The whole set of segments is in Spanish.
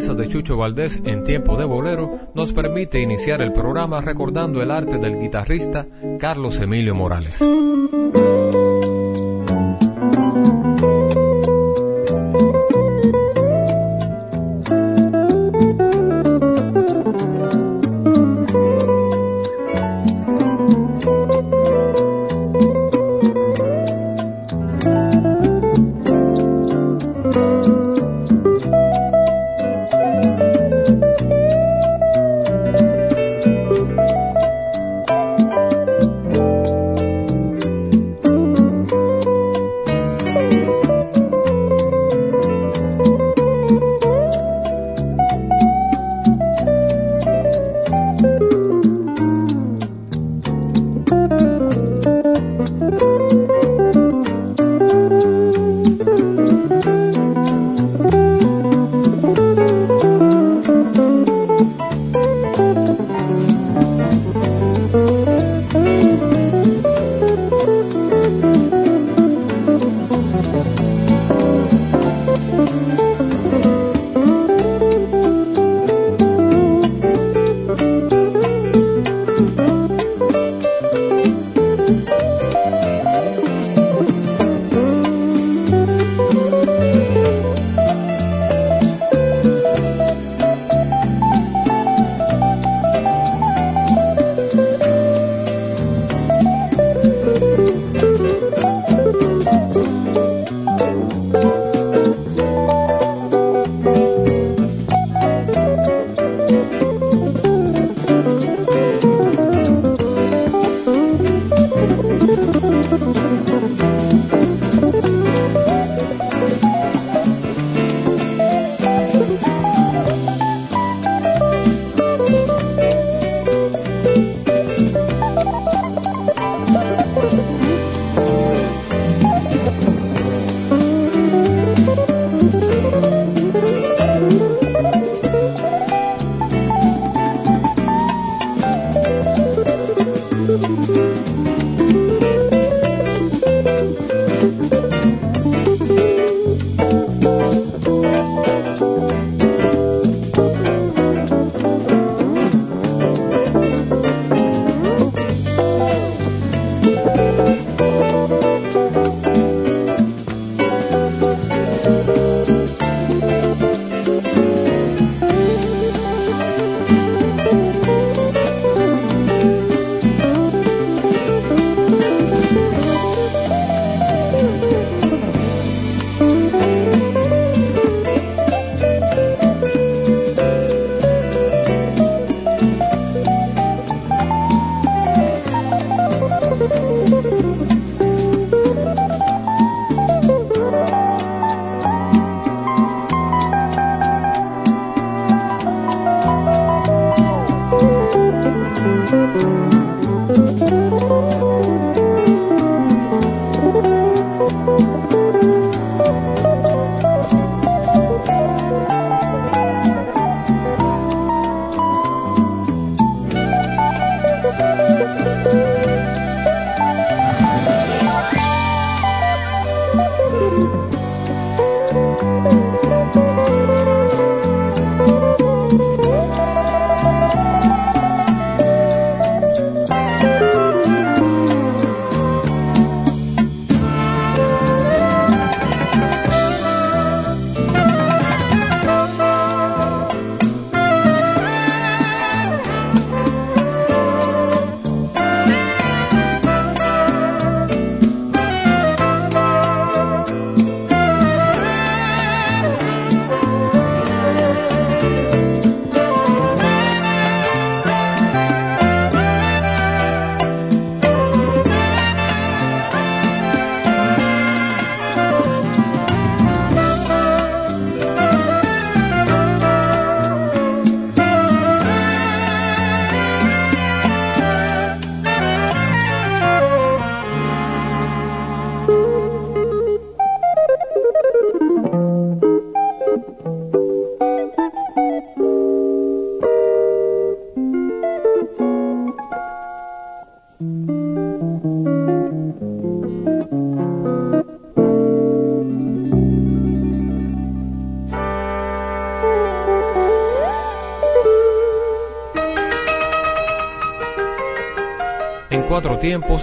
De Chucho Valdés en tiempo de bolero, nos permite iniciar el programa recordando el arte del guitarrista Carlos Emilio Morales.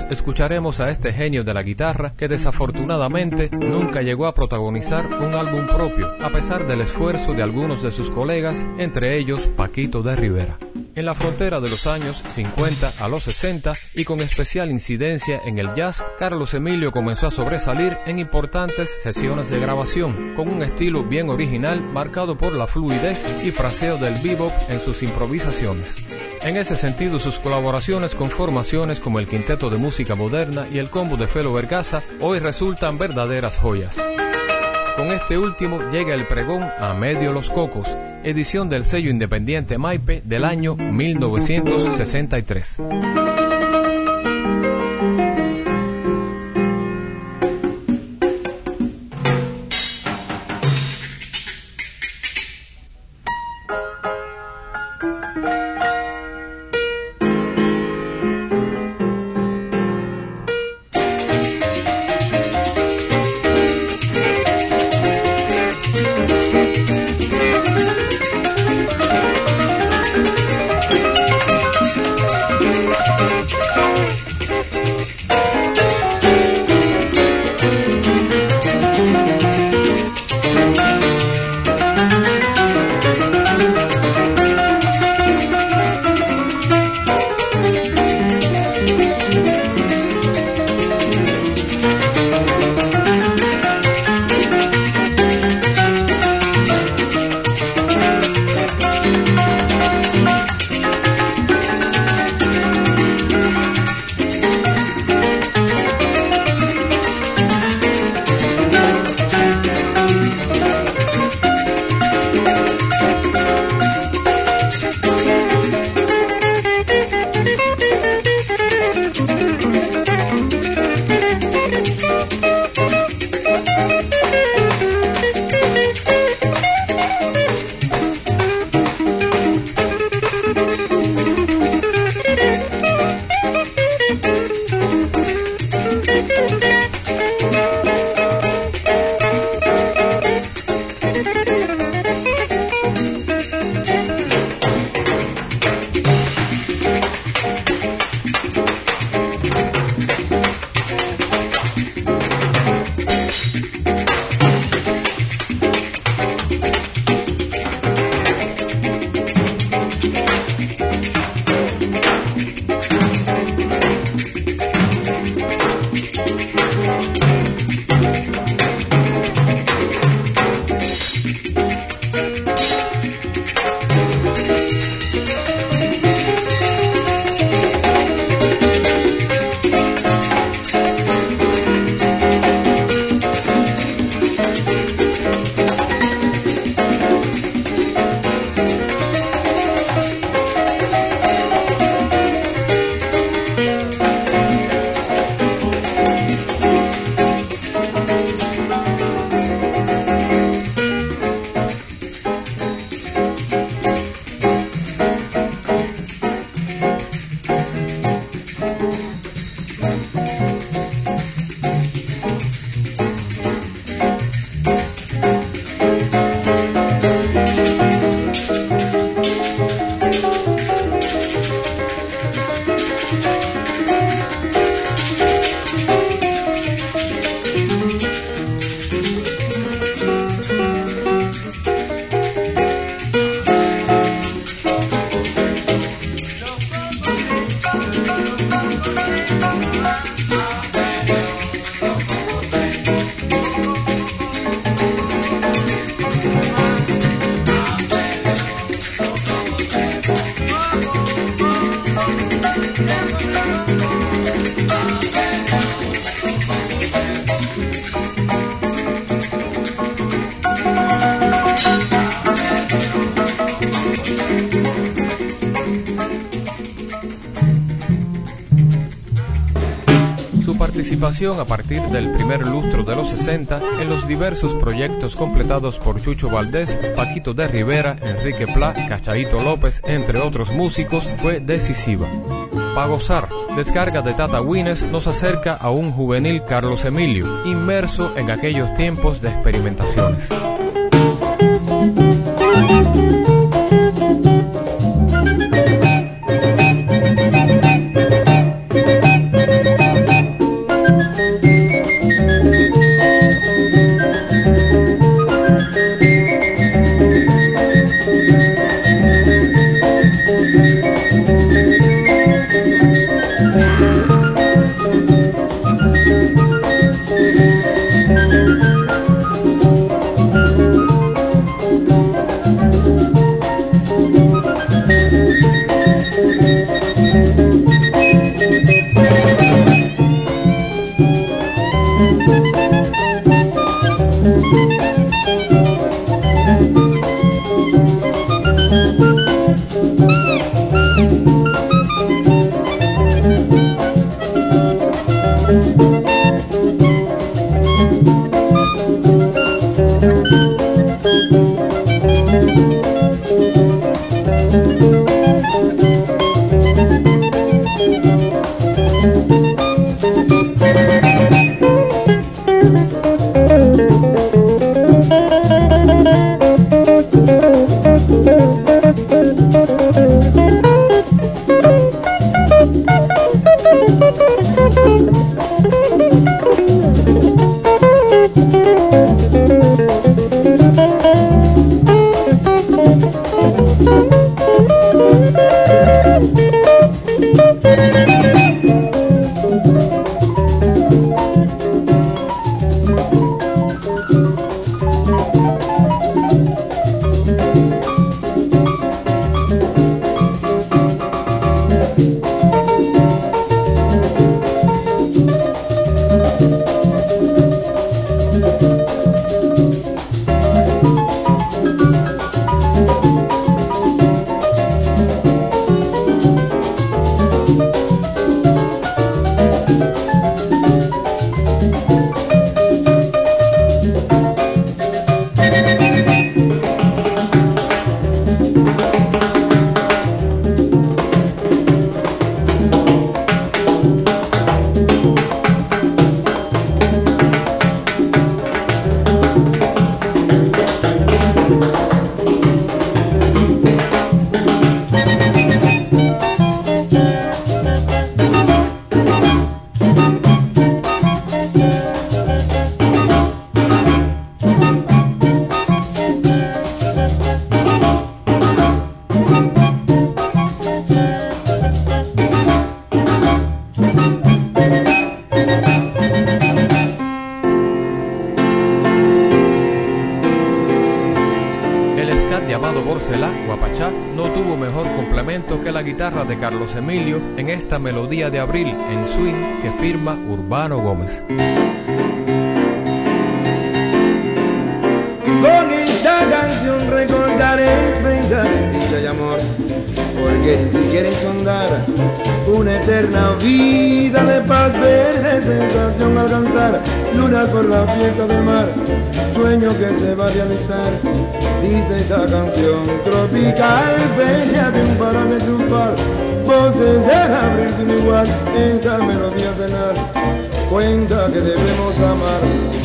Escucharemos a este genio de la guitarra que desafortunadamente nunca llegó a protagonizar un álbum propio, a pesar del esfuerzo de algunos de sus colegas, entre ellos Paquito de Rivera. En la frontera de los años 50 a los 60 y con especial incidencia en el jazz, Carlos Emilio comenzó a sobresalir en importantes sesiones de grabación, con un estilo bien original marcado por la fluidez y fraseo del bebop en sus improvisaciones. En ese sentido, sus colaboraciones con formaciones como el Quinteto de Música Moderna y el Combo de Felo Vergaza hoy resultan verdaderas joyas. Con este último llega el pregón a medio los cocos, edición del sello independiente Maipe del año 1963. A partir del primer lustro de los 60 en los diversos proyectos completados por Chucho Valdés, Paquito de Rivera, Enrique Pla, Cachaito López, entre otros músicos, fue decisiva. Pa' gozar, descarga de Tata Wines nos acerca a un juvenil Carlos Emilio, inmerso en aquellos tiempos de experimentaciones. En esta melodía de abril en swing que firma Urbano Gómez. Con esta canción recordaré venga dicha y amor, porque si quieres sondar una eterna vida de paz, verde sensación al cantar, lunas por la fiesta del mar, sueño que se va a realizar, dice esta canción tropical, bella de un par voces de abril sin igual, esta melodía penal cuenta que debemos amar.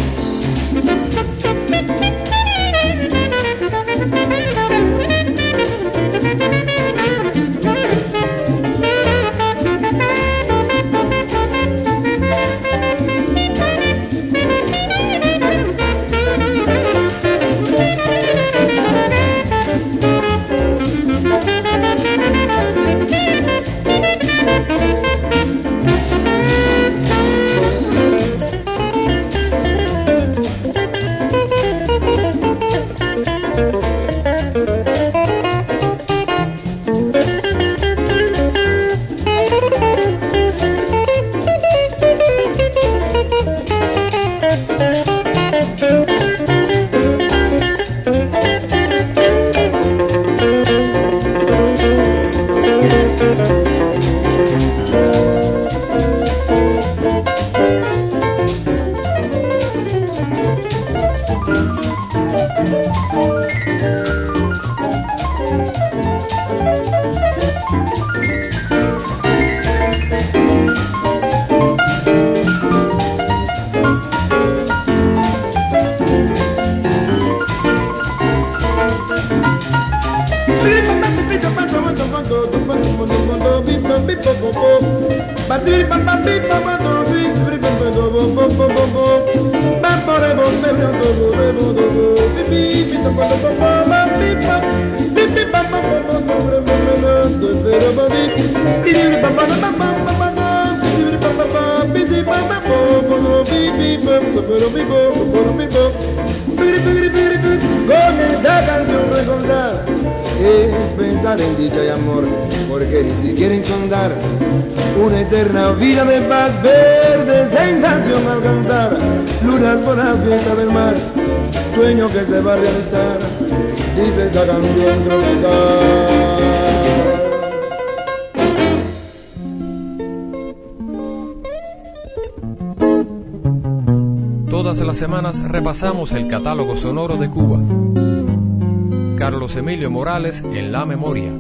El catálogo sonoro de Cuba. Carlos Emilio Morales en la memoria.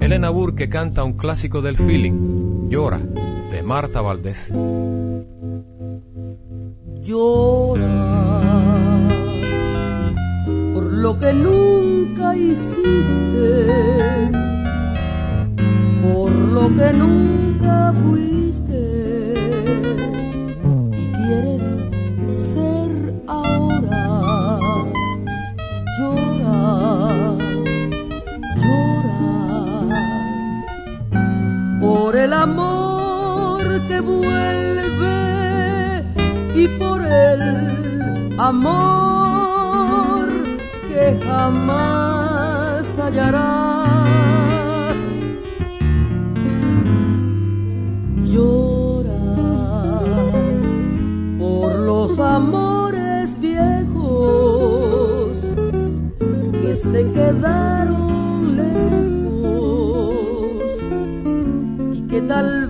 Elena Burke canta un clásico del feeling, Llora, de Marta Valdés. Llora por lo que nunca hiciste, por lo que nunca fuiste vuelve y por el amor que jamás hallarás. Llora por los amores viejos que se quedaron lejos y que tal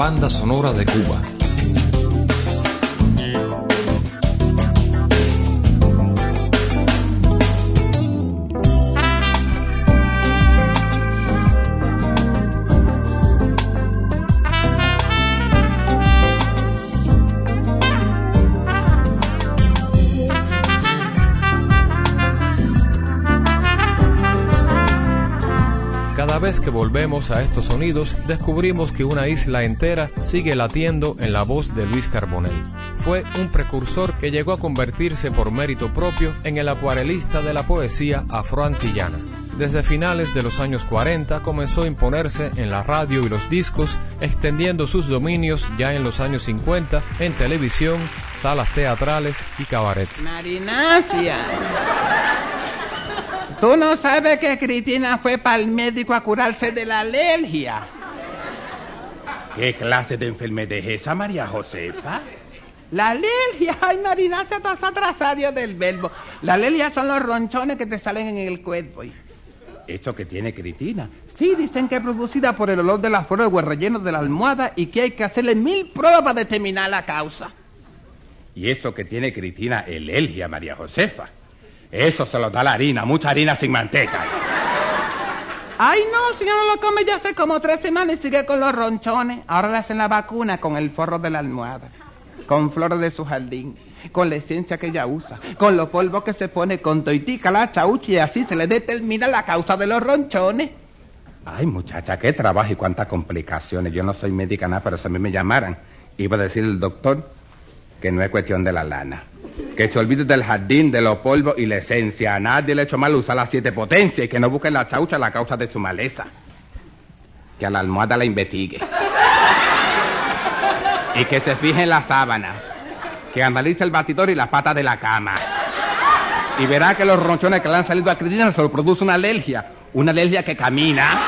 banda sonora de Cuba. Volvemos a estos sonidos, descubrimos que una isla entera sigue latiendo en la voz de Luis Carbonell. Fue un precursor que llegó a convertirse por mérito propio en el acuarelista de la poesía afroantillana. Desde finales de los años 40 comenzó a imponerse en la radio y los discos, extendiendo sus dominios ya en los años 50 en televisión, salas teatrales y cabarets. Marinacia. Tú no sabes que Cristina fue para el médico a curarse de la alergia. ¿Qué clase de enfermedad es esa, María Josefa? La alergia, ay Marina, se estás atrasado del verbo. La alergia son los ronchones que te salen en el cuerpo. ¿Eso que tiene Cristina? Sí, dicen que es producida por el olor de la flor de relleno de la almohada y que hay que hacerle mil pruebas para determinar la causa. ¿Y eso que tiene Cristina, alergia, María Josefa? Eso se lo da la harina, mucha harina sin manteca. Ay, no, si no lo come ya hace como tres semanas y sigue con los ronchones. Ahora le hacen la vacuna con el forro de la almohada, con flores de su jardín, con la esencia que ella usa, con los polvos que se pone, con toitica, la chaucha y así se le determina la causa de los ronchones. Ay, muchacha, qué trabajo y cuántas complicaciones. Yo no soy médica nada, pero si a mí me llamaran, iba a decir el doctor que no es cuestión de la lana. Que se olvide del jardín, de los polvos y la esencia. A nadie le ha hecho mal usar las siete potencias y que no busque en la chaucha la causa de su maleza. Que a la almohada la investigue. Y que se fije en la sábana. Que analice el batidor y la pata de la cama. Y verá que los ronchones que le han salido a Cristina se lo produce una alergia. Una alergia que camina.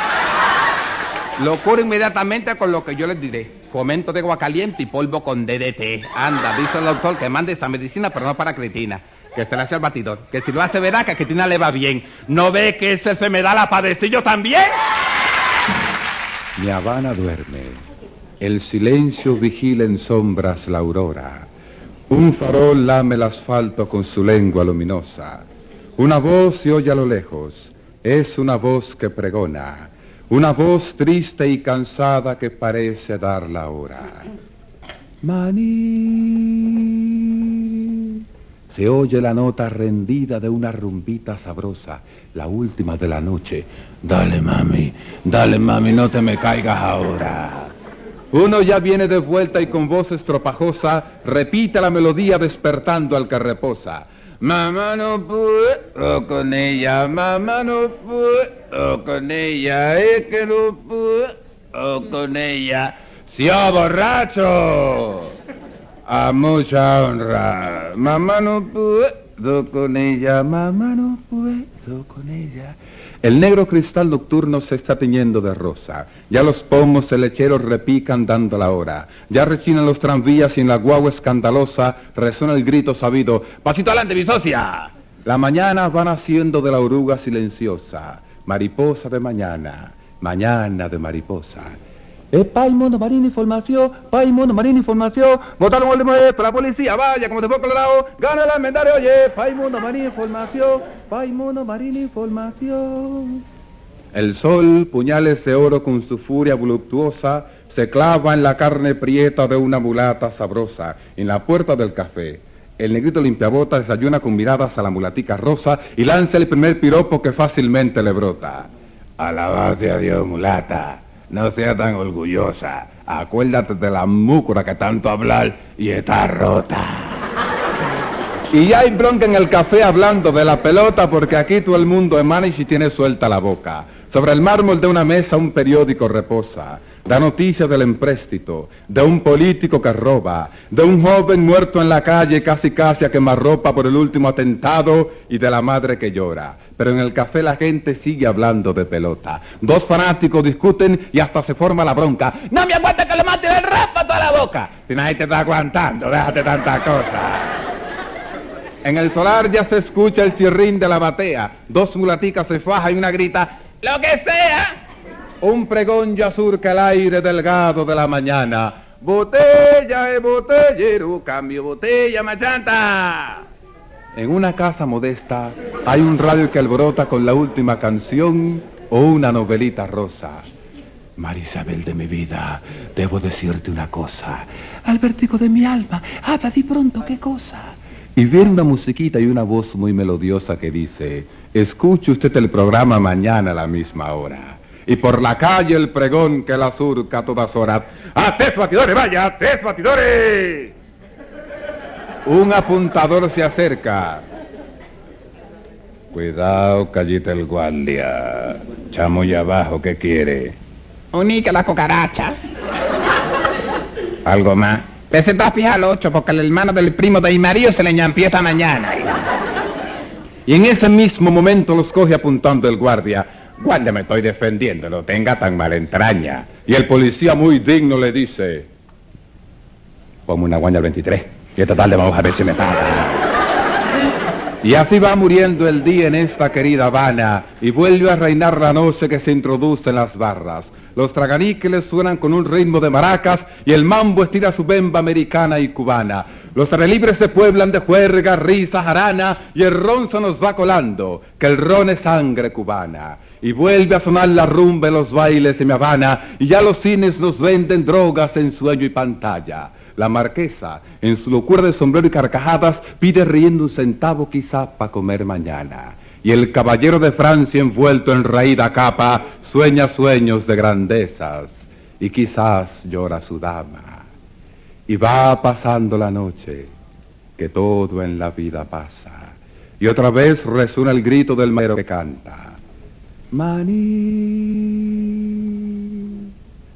Lo curo inmediatamente con lo que yo les diré. Fomento de agua caliente y polvo con DDT. Anda, dice el doctor que mande esa medicina, pero no para Cristina. Que se la hace al batidor. Que si lo hace verá que a Cristina le va bien. ¿No ve que esa enfermedad la padecí también? Mi Habana duerme. El silencio vigila en sombras la aurora. Un farol lame el asfalto con su lengua luminosa. Una voz se oye a lo lejos. Es una voz que pregona. Una voz triste y cansada que parece dar la hora. Maní. Se oye la nota rendida de una rumbita sabrosa, la última de la noche. Dale, mami, dale, mami, no te me caigas ahora. Uno ya viene de vuelta y con voz estropajosa repite la melodía despertando al que reposa. Mamá no puedo con ella, mamá no puedo con ella, es que no puedo con ella. ¡Sió borracho! A mucha honra. Mamá no puedo con ella, mamá no puedo con ella. El negro cristal nocturno se está tiñendo de rosa. Ya los pomos lecheros repican dando la hora. Ya rechinan los tranvías y en la guagua escandalosa resuena el grito sabido. ¡Pasito adelante, mi socia! La mañana va naciendo de la oruga silenciosa. Mariposa de mañana. Mañana de mariposa. Eh, pay, mundo, marina, información, pay, mundo, marina, información, votaron el de la policía, vaya, como te fue Colorado, gana la almendario, oye, pay, mundo, marina, información, marina, información. El sol, puñales de oro con su furia voluptuosa, se clava en la carne prieta de una mulata sabrosa, en la puerta del café. El negrito limpiabota desayuna con miradas a la mulatica rosa y lanza el primer piropo que fácilmente le brota. Alabase a Dios, mulata. No sea tan orgullosa. Acuérdate de la múcura que tanto hablar y está rota. Y ya hay bronca en el café hablando de la pelota porque aquí todo el mundo emana y tiene suelta la boca. Sobre el mármol de una mesa un periódico reposa. Da noticia del empréstito, de un político que roba, de un joven muerto en la calle casi casi a quemarropa por el último atentado y de la madre que llora. Pero en el café la gente sigue hablando de pelota. Dos fanáticos discuten y hasta se forma la bronca. No me aguanta que le mate el rap a la boca. Si nadie te está aguantando, déjate tanta cosa. En el solar ya se escucha el chirrín de la batea. Dos mulaticas se fajan y una grita, ¡lo que sea! un pregón ya surca el aire delgado de la mañana. Botella y botellero, cambio botella machanta. En una casa modesta hay un radio que alborota con la última canción o una novelita rosa. Marisabel de mi vida, debo decirte una cosa. Albertico de mi alma, habla di pronto qué cosa. Y viene una musiquita y una voz muy melodiosa que dice, escuche usted el programa mañana a la misma hora. Y por la calle el pregón que la surca a todas horas. ¡Ates batidores, vaya! ¡Ates batidores! Un apuntador se acerca. Cuidado, callita el guardia. Chamo y abajo, ¿qué quiere? Unica la cucaracha. ¿Algo más? Ese está fija al 8 porque el hermano del primo de Imarío se le ñampió esta mañana. Y en ese mismo momento los coge apuntando el guardia. Guardia, me estoy defendiendo, no tenga tan mala entraña. Y el policía muy digno le dice, ponme una guaña al 23 y esta tarde vamos a ver si me paga. Y así va muriendo el día en esta querida Habana y vuelve a reinar la noche que se introduce en las barras. Los traganíqueles suenan con un ritmo de maracas y el mambo estira su bemba americana y cubana. Los relibres se pueblan de juerga, risa, jarana y el ron se nos va colando, que el ron es sangre cubana. Y vuelve a sonar la rumba en los bailes en mi Habana y ya los cines nos venden drogas en sueño y pantalla. La marquesa, en su locura de sombrero y carcajadas, pide riendo un centavo quizá para comer mañana. Y el caballero de Francia envuelto en raída capa sueña sueños de grandezas y quizás llora su dama. Y va pasando la noche, que todo en la vida pasa. Y otra vez resuena el grito del maero que canta. Maní.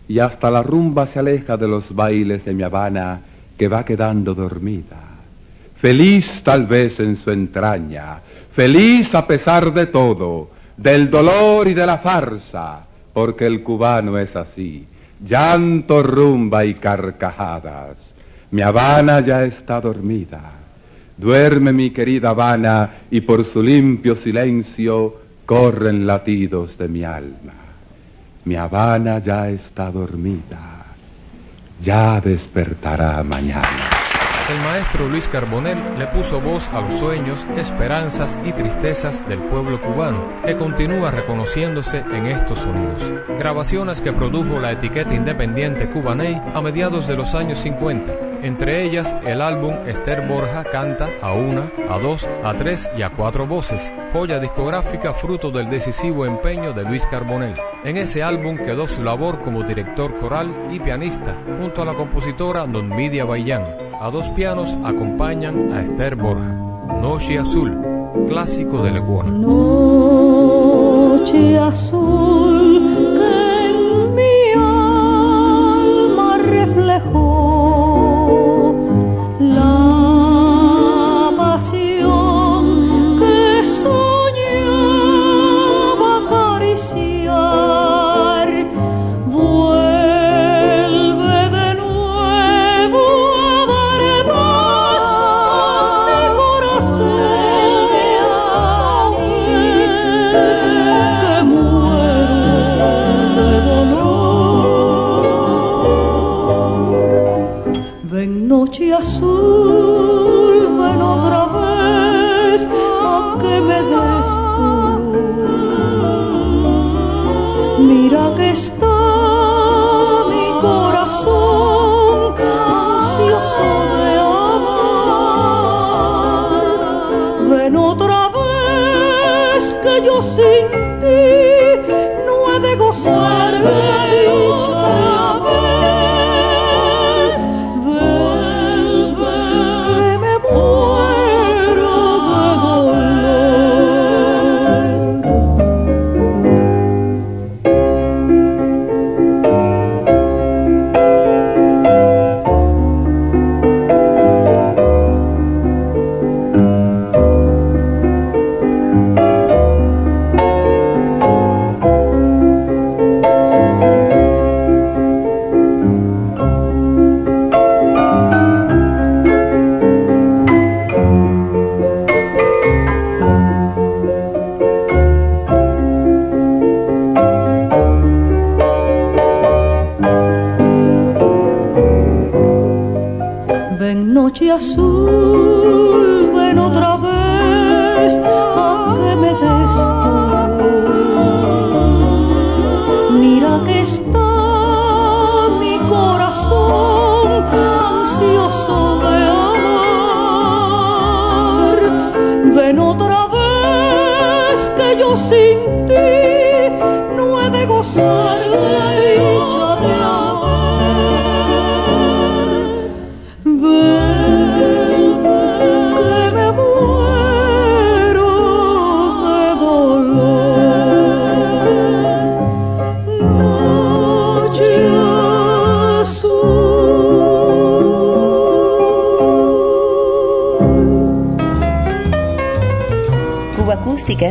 Y hasta la rumba se aleja de los bailes de mi Habana que va quedando dormida. Feliz tal vez en su entraña, feliz a pesar de todo, del dolor y de la farsa, porque el cubano es así, llanto, rumba y carcajadas. Mi Habana ya está dormida. Duerme mi querida Habana y por su limpio silencio corren latidos de mi alma. Mi Habana ya está dormida, ya despertará mañana. El maestro Luis Carbonell le puso voz a los sueños, esperanzas y tristezas del pueblo cubano, que continúa reconociéndose en estos sonidos. Grabaciones que produjo la etiqueta independiente Cubaney a mediados de los años 50, entre ellas el álbum Esther Borja canta a una, a dos, a tres y a cuatro voces, joya discográfica fruto del decisivo empeño de Luis Carbonell. En ese álbum quedó su labor como director coral y pianista, junto a la compositora Don Bayán. A dos pianos acompañan a Esther Borja. Noche Azul, clásico de Leguana. Noche azul que en mi alma reflejó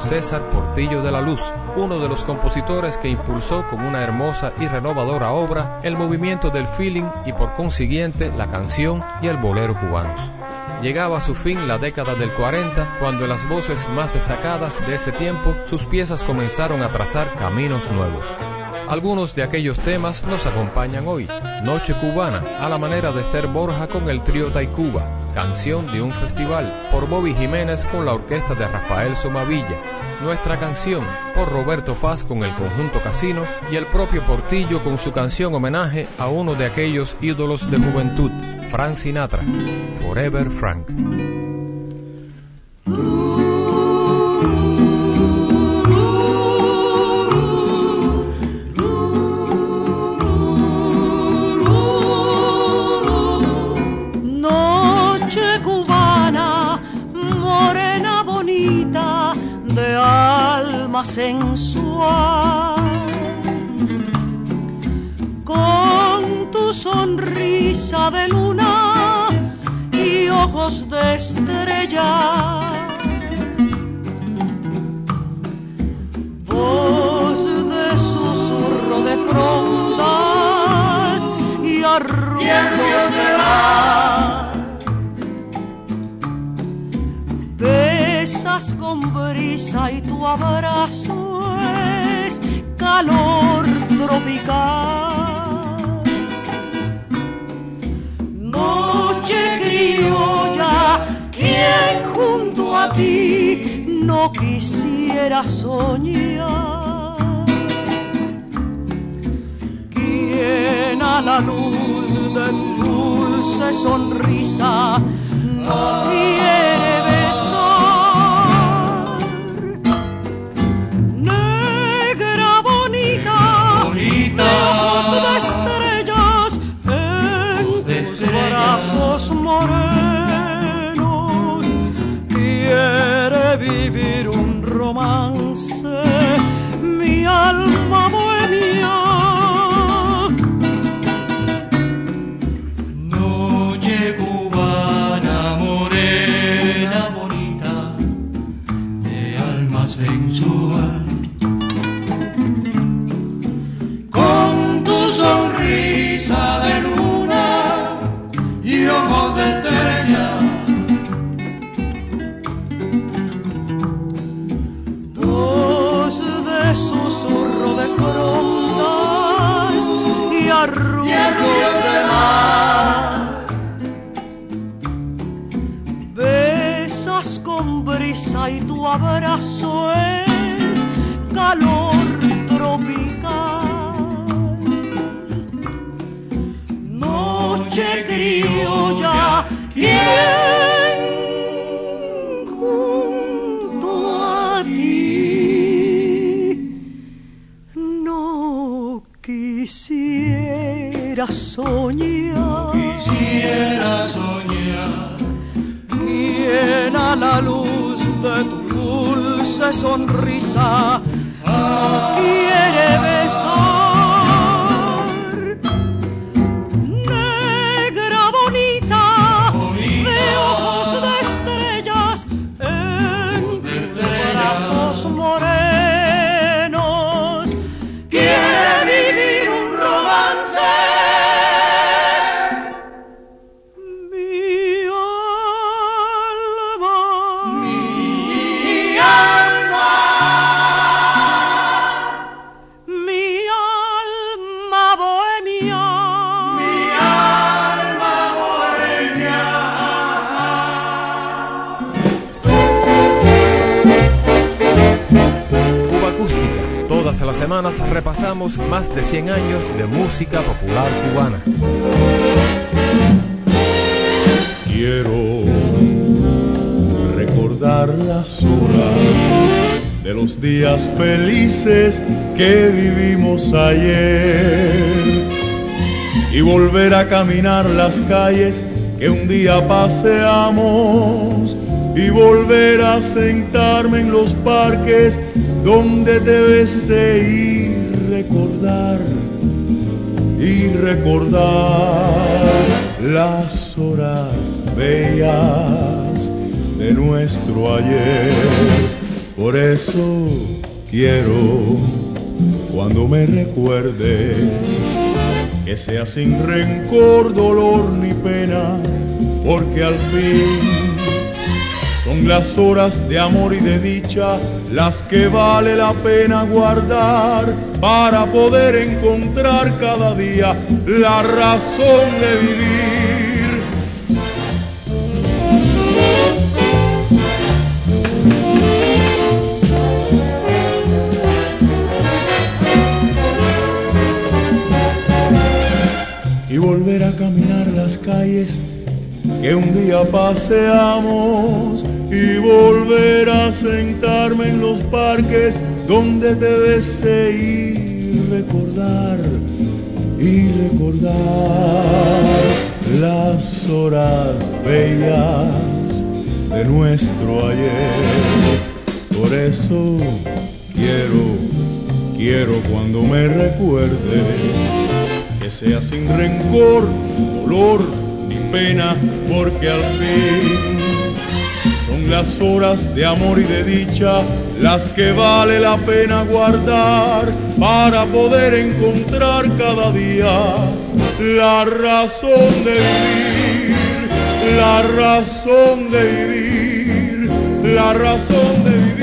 César Portillo de la Luz, uno de los compositores que impulsó con una hermosa y renovadora obra el movimiento del feeling y por consiguiente la canción y el bolero cubanos. Llegaba a su fin la década del 40 cuando las voces más destacadas de ese tiempo sus piezas comenzaron a trazar caminos nuevos. Algunos de aquellos temas nos acompañan hoy. Noche cubana, a la manera de Esther Borja con el trío Taicuba. Canción de un festival, por Bobby Jiménez con la orquesta de Rafael Somavilla. Nuestra canción, por Roberto Faz con el conjunto Casino y el propio Portillo con su canción homenaje a uno de aquellos ídolos de juventud, Frank Sinatra. Forever Frank. De luna y ojos de estrella. Voz de susurro de frondas y arrullos de mar. Besas con brisa y tu abrazo es calor tropical. A ti no quisiera soñar. Quien a la luz de tu dulce sonrisa no quiere besar. Quisiera soñar. Quisiera soñar. Quien a la luz de tu dulce sonrisa no quiere besar. Semanas repasamos más de 100 años de música popular cubana. Quiero recordar las horas de los días felices que vivimos ayer y volver a caminar las calles que un día paseamos y volver a sentarme en los parques donde te besé y recordar y recordar las horas bellas de nuestro ayer. Por eso quiero, cuando me recuerdes, que sea sin rencor, dolor ni pena, porque al fin son las horas de amor y de dicha las que vale la pena guardar para poder encontrar cada día la razón de vivir. Y volver a caminar las calles que un día paseamos y volver a sentarme en los parques donde te besé y recordar y recordar las horas bellas de nuestro ayer. Por eso quiero, quiero cuando me recuerdes que sea sin rencor, dolor pena, porque al fin son las horas de amor y de dicha las que vale la pena guardar para poder encontrar cada día la razón de vivir, la razón de vivir, la razón de vivir.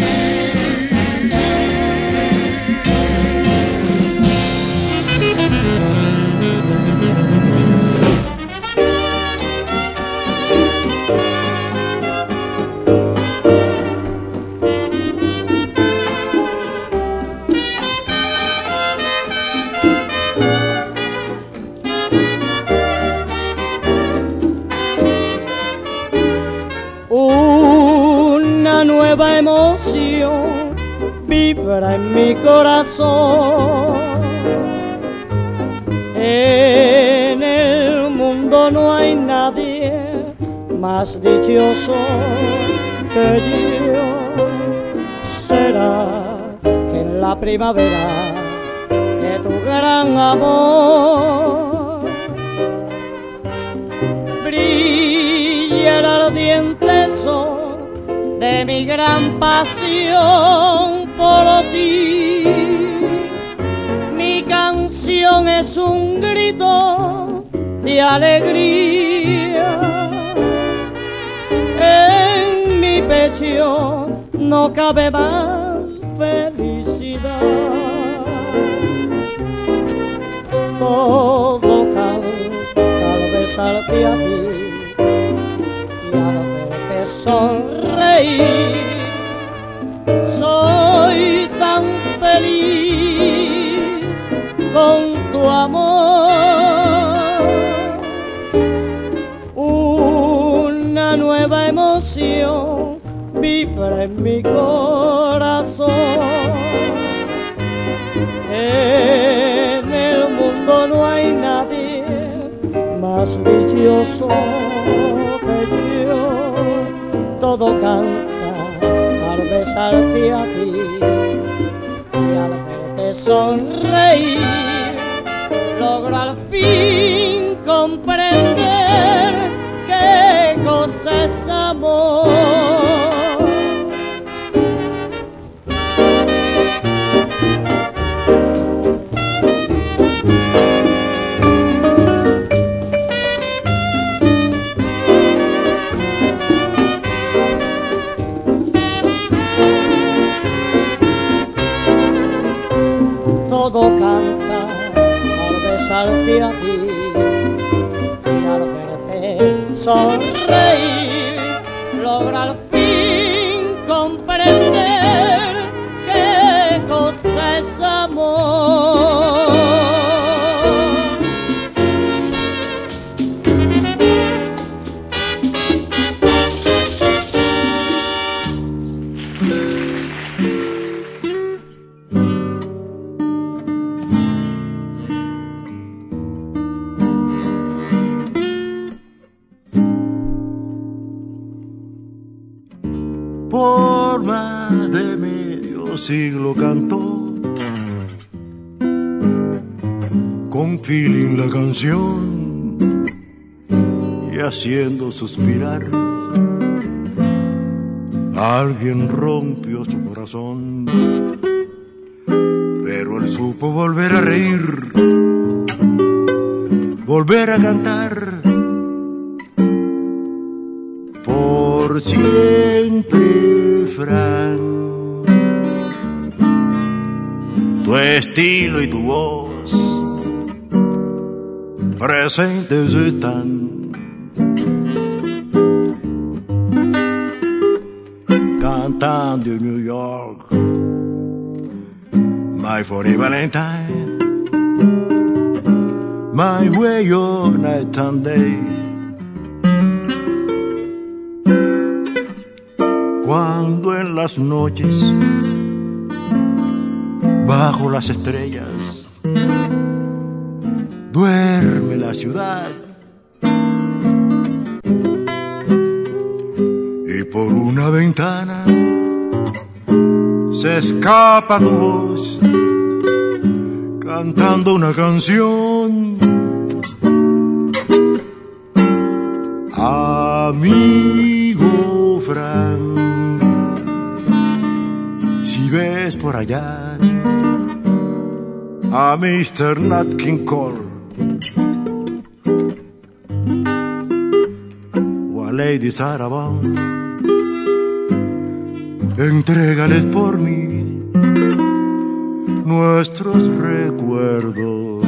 Vibra en mi corazón. En el mundo no hay nadie más dichoso que yo. Será que en la primavera de tu gran amor brilla el ardiente sol de mi gran pasión por ti. Mi canción es un grito de alegría. En mi pecho no cabe más felicidad. Todo canta al besarte a ti y al verte sonreír. Feliz con tu amor. Una nueva emoción vibra en mi corazón. En el mundo no hay nadie más dichoso que yo, todo canta al besarte a ti sonreír, logro al fin comprender qué cosa besarte a y haciendo suspirar alguien rompió su corazón pero él supo volver a reír volver a cantar por siempre, Fran. Tu estilo y tu voz presentes están. Cantando en New York, My Funny Valentine, My Way on Night and Day. cuando en las noches, bajo las estrellas, duerme la ciudad. Y por una ventana se escapa tu voz, cantando una canción. Amigo Frank si ves por allá a Mr. Nat King Cole Lady Vaughan, entrégales por mí nuestros recuerdos.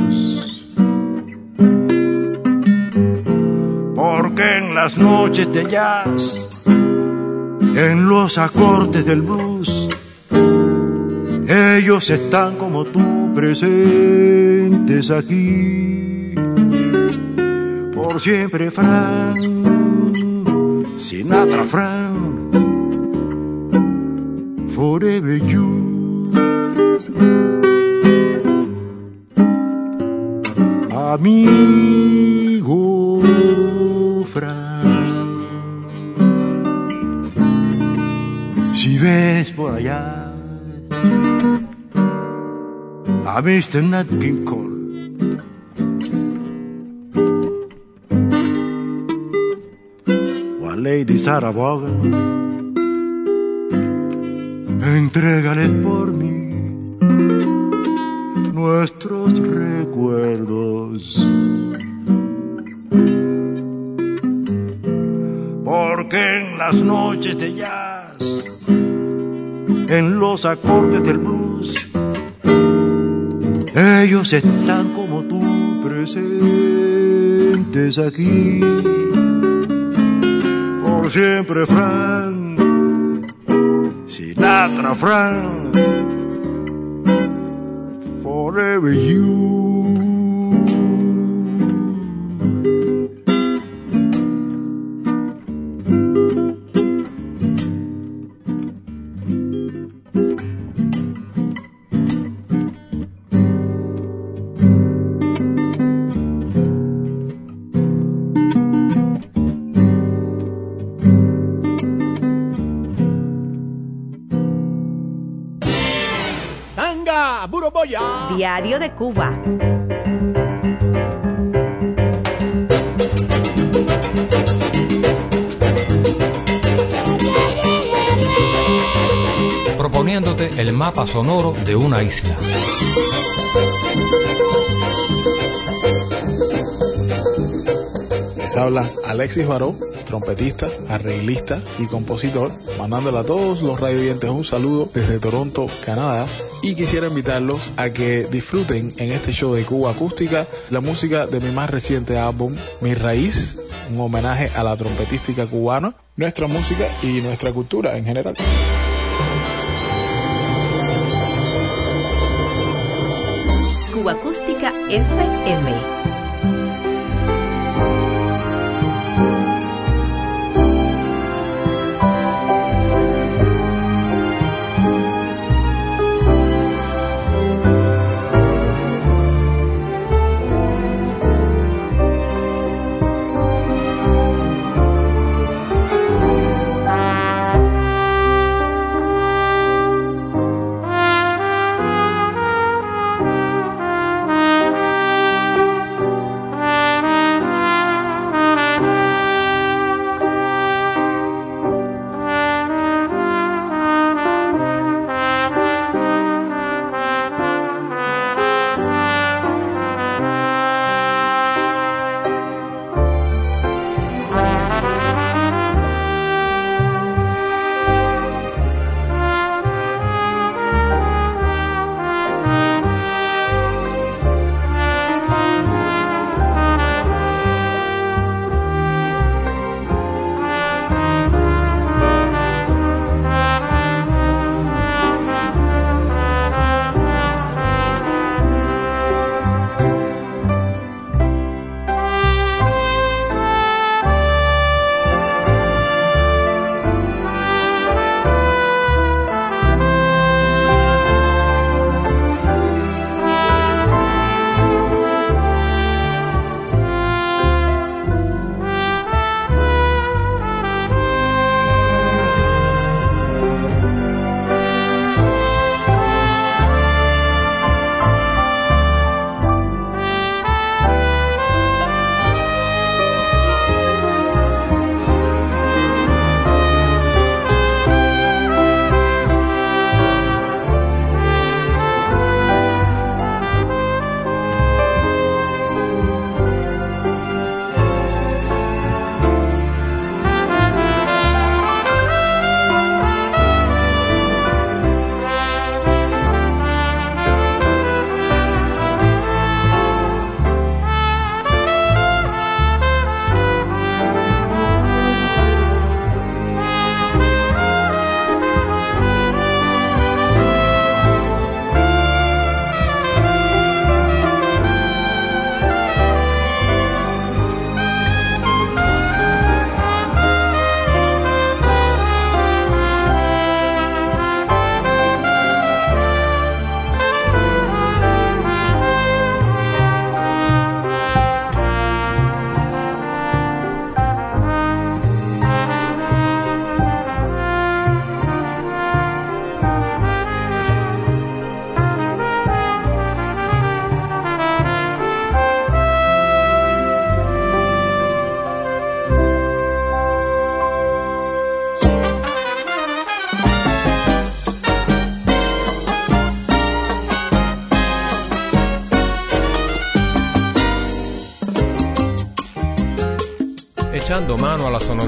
Porque en las noches de jazz, en los acordes del blues, ellos están como tú presentes aquí. Por siempre, Fran, Sinatra, Fran, forever you. Amigo Fran, si ves por allá a Mr. Nat King. Vaughan. Entrégales por mí nuestros recuerdos. Porque en las noches de jazz, en los acordes del blues, ellos están como tú presentes aquí. Siempre, Frank. Sinatra, Frank. Forever you. Cuba. proponiéndote el mapa sonoro de una isla. Les habla Alexis Baró, trompetista, arreglista y compositor, mandándole a todos los radioyentes un saludo desde Toronto, Canadá. Y quisiera invitarlos a que disfruten en este show de Cuba Acústica la música de mi más reciente álbum, Mi Raíz, un homenaje a la trompetística cubana, nuestra música y nuestra cultura en general. Cuba Acústica FM.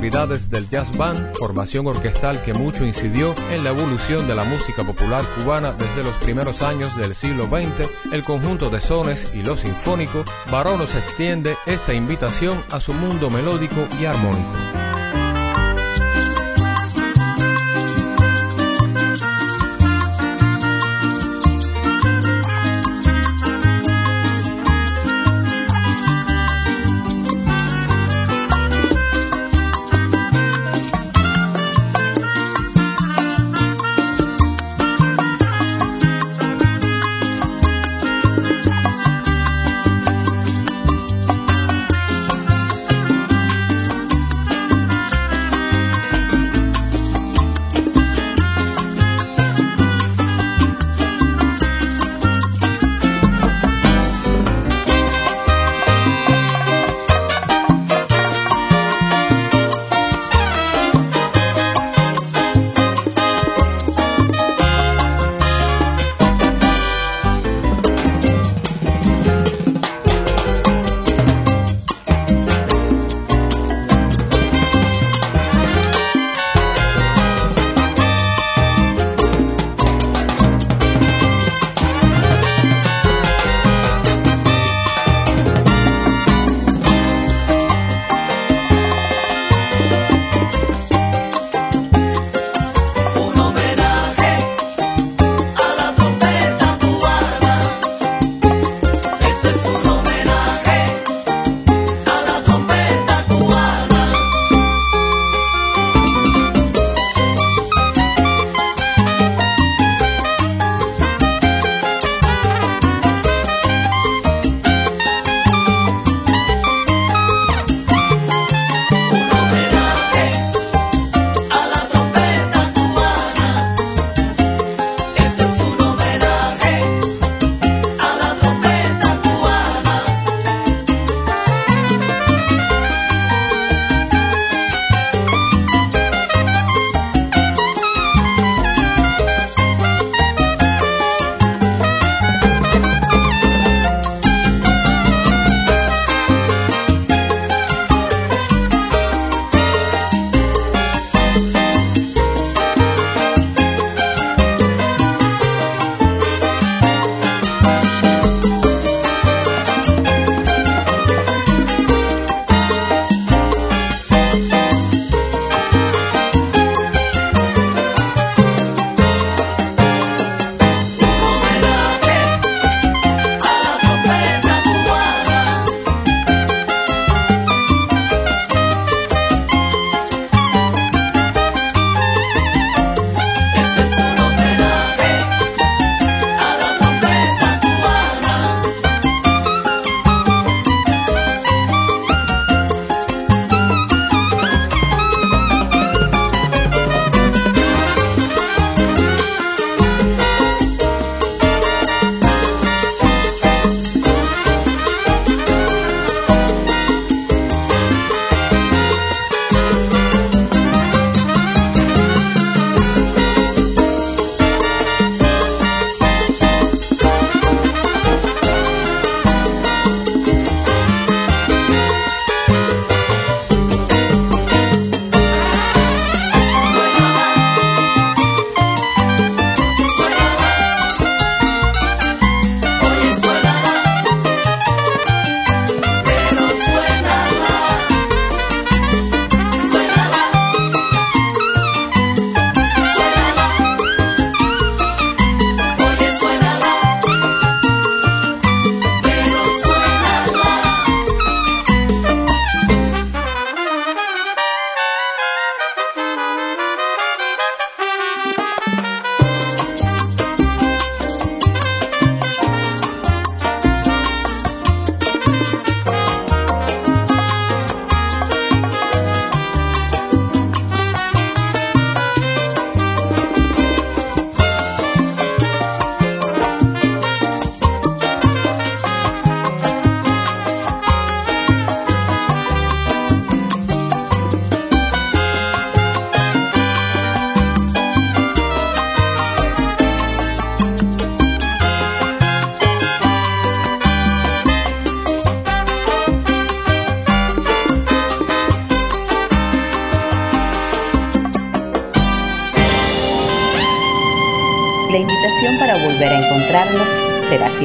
Del jazz band, formación orquestal que mucho incidió en la evolución de la música popular cubana desde los primeros años del siglo XX, el conjunto de sones y lo sinfónico, Baró nos extiende esta invitación a su mundo melódico y armónico.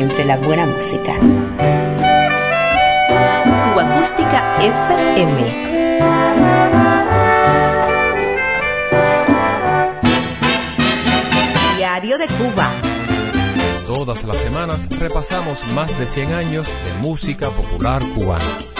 Siempre la buena música. Cuba Acústica FM. Diario de Cuba. Todas las semanas repasamos más de 100 años de música popular cubana.